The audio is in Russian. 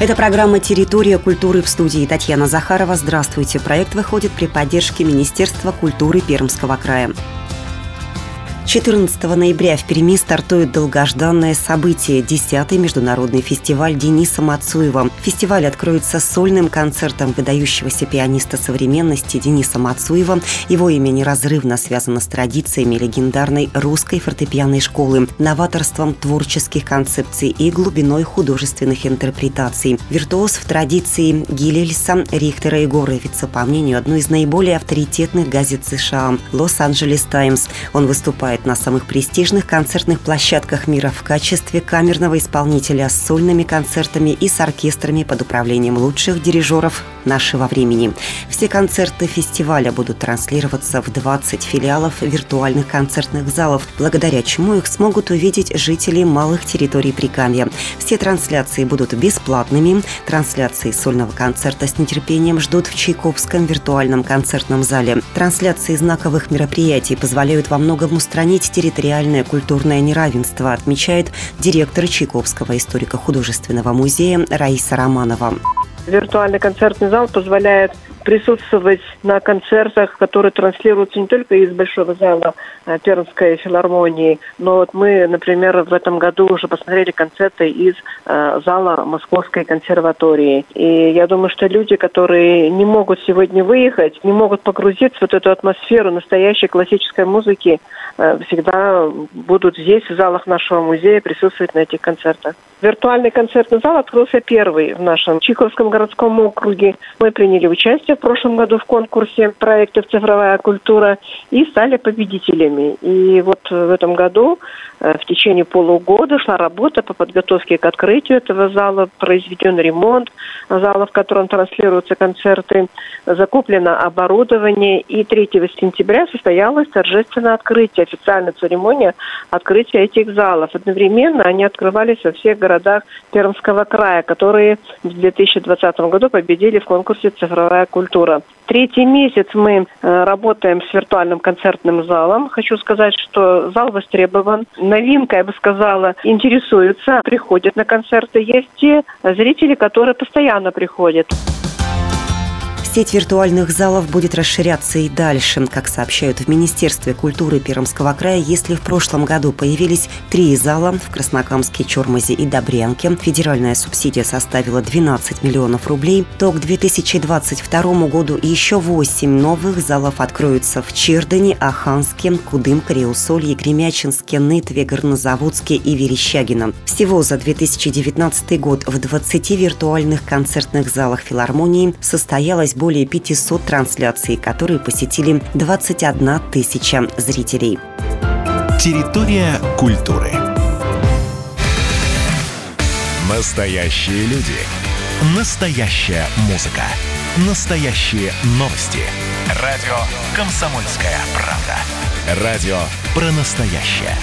Это программа «Территория культуры» в студии Татьяна Захарова. Здравствуйте. Проект выходит при поддержке Министерства культуры Пермского края. 14 ноября в Перми стартует долгожданное событие – 10-й международный фестиваль Дениса Мацуева. Фестиваль откроется сольным концертом выдающегося пианиста современности Дениса Мацуева. Его имя неразрывно связано с традициями легендарной русской фортепианной школы, новаторством творческих концепций и глубиной художественных интерпретаций. Виртуоз в традиции Гилельса, Рихтера и Горовица, по мнению одной из наиболее авторитетных газет США – «Лос-Анджелес Таймс». Он выступает выступает на самых престижных концертных площадках мира в качестве камерного исполнителя с сольными концертами и с оркестрами под управлением лучших дирижеров нашего времени. Все концерты фестиваля будут транслироваться в 20 филиалов виртуальных концертных залов, благодаря чему их смогут увидеть жители малых территорий Прикамья. Все трансляции будут бесплатными. Трансляции сольного концерта с нетерпением ждут в Чайковском виртуальном концертном зале. Трансляции знаковых мероприятий позволяют во многом устранить устранить территориальное культурное неравенство, отмечает директор Чайковского историко-художественного музея Раиса Романова. Виртуальный концертный зал позволяет присутствовать на концертах, которые транслируются не только из Большого зала э, Пермской филармонии, но вот мы, например, в этом году уже посмотрели концерты из э, зала Московской консерватории. И я думаю, что люди, которые не могут сегодня выехать, не могут погрузиться в вот эту атмосферу настоящей классической музыки, э, всегда будут здесь, в залах нашего музея, присутствовать на этих концертах. Виртуальный концертный зал открылся первый в нашем Чиковском городском округе. Мы приняли участие в прошлом году в конкурсе проектов «Цифровая культура» и стали победителями. И вот в этом году э, в течение полугода шла работа по подготовке к открытию этого зала, произведен ремонт зала, в котором транслируются концерты, закуплено оборудование, и 3 сентября состоялось торжественное открытие, официальная церемония открытия этих залов. Одновременно они открывались во всех городах городах Пермского края, которые в 2020 году победили в конкурсе «Цифровая культура». Третий месяц мы э, работаем с виртуальным концертным залом. Хочу сказать, что зал востребован. Новинка, я бы сказала, интересуются, приходят на концерты. Есть те зрители, которые постоянно приходят. Сеть виртуальных залов будет расширяться и дальше. Как сообщают в Министерстве культуры Пермского края, если в прошлом году появились три зала в Краснокамске, Чормозе и Добрянке, федеральная субсидия составила 12 миллионов рублей, то к 2022 году еще 8 новых залов откроются в Чердане, Аханске, Кудым, Кариусолье, Гремячинске, Нытве, Горнозаводске и Верещагино. Всего за 2019 год в 20 виртуальных концертных залах филармонии состоялось более 500 трансляций, которые посетили 21 тысяча зрителей. Территория культуры. Настоящие люди. Настоящая музыка. Настоящие новости. Радио «Комсомольская правда». Радио про настоящее.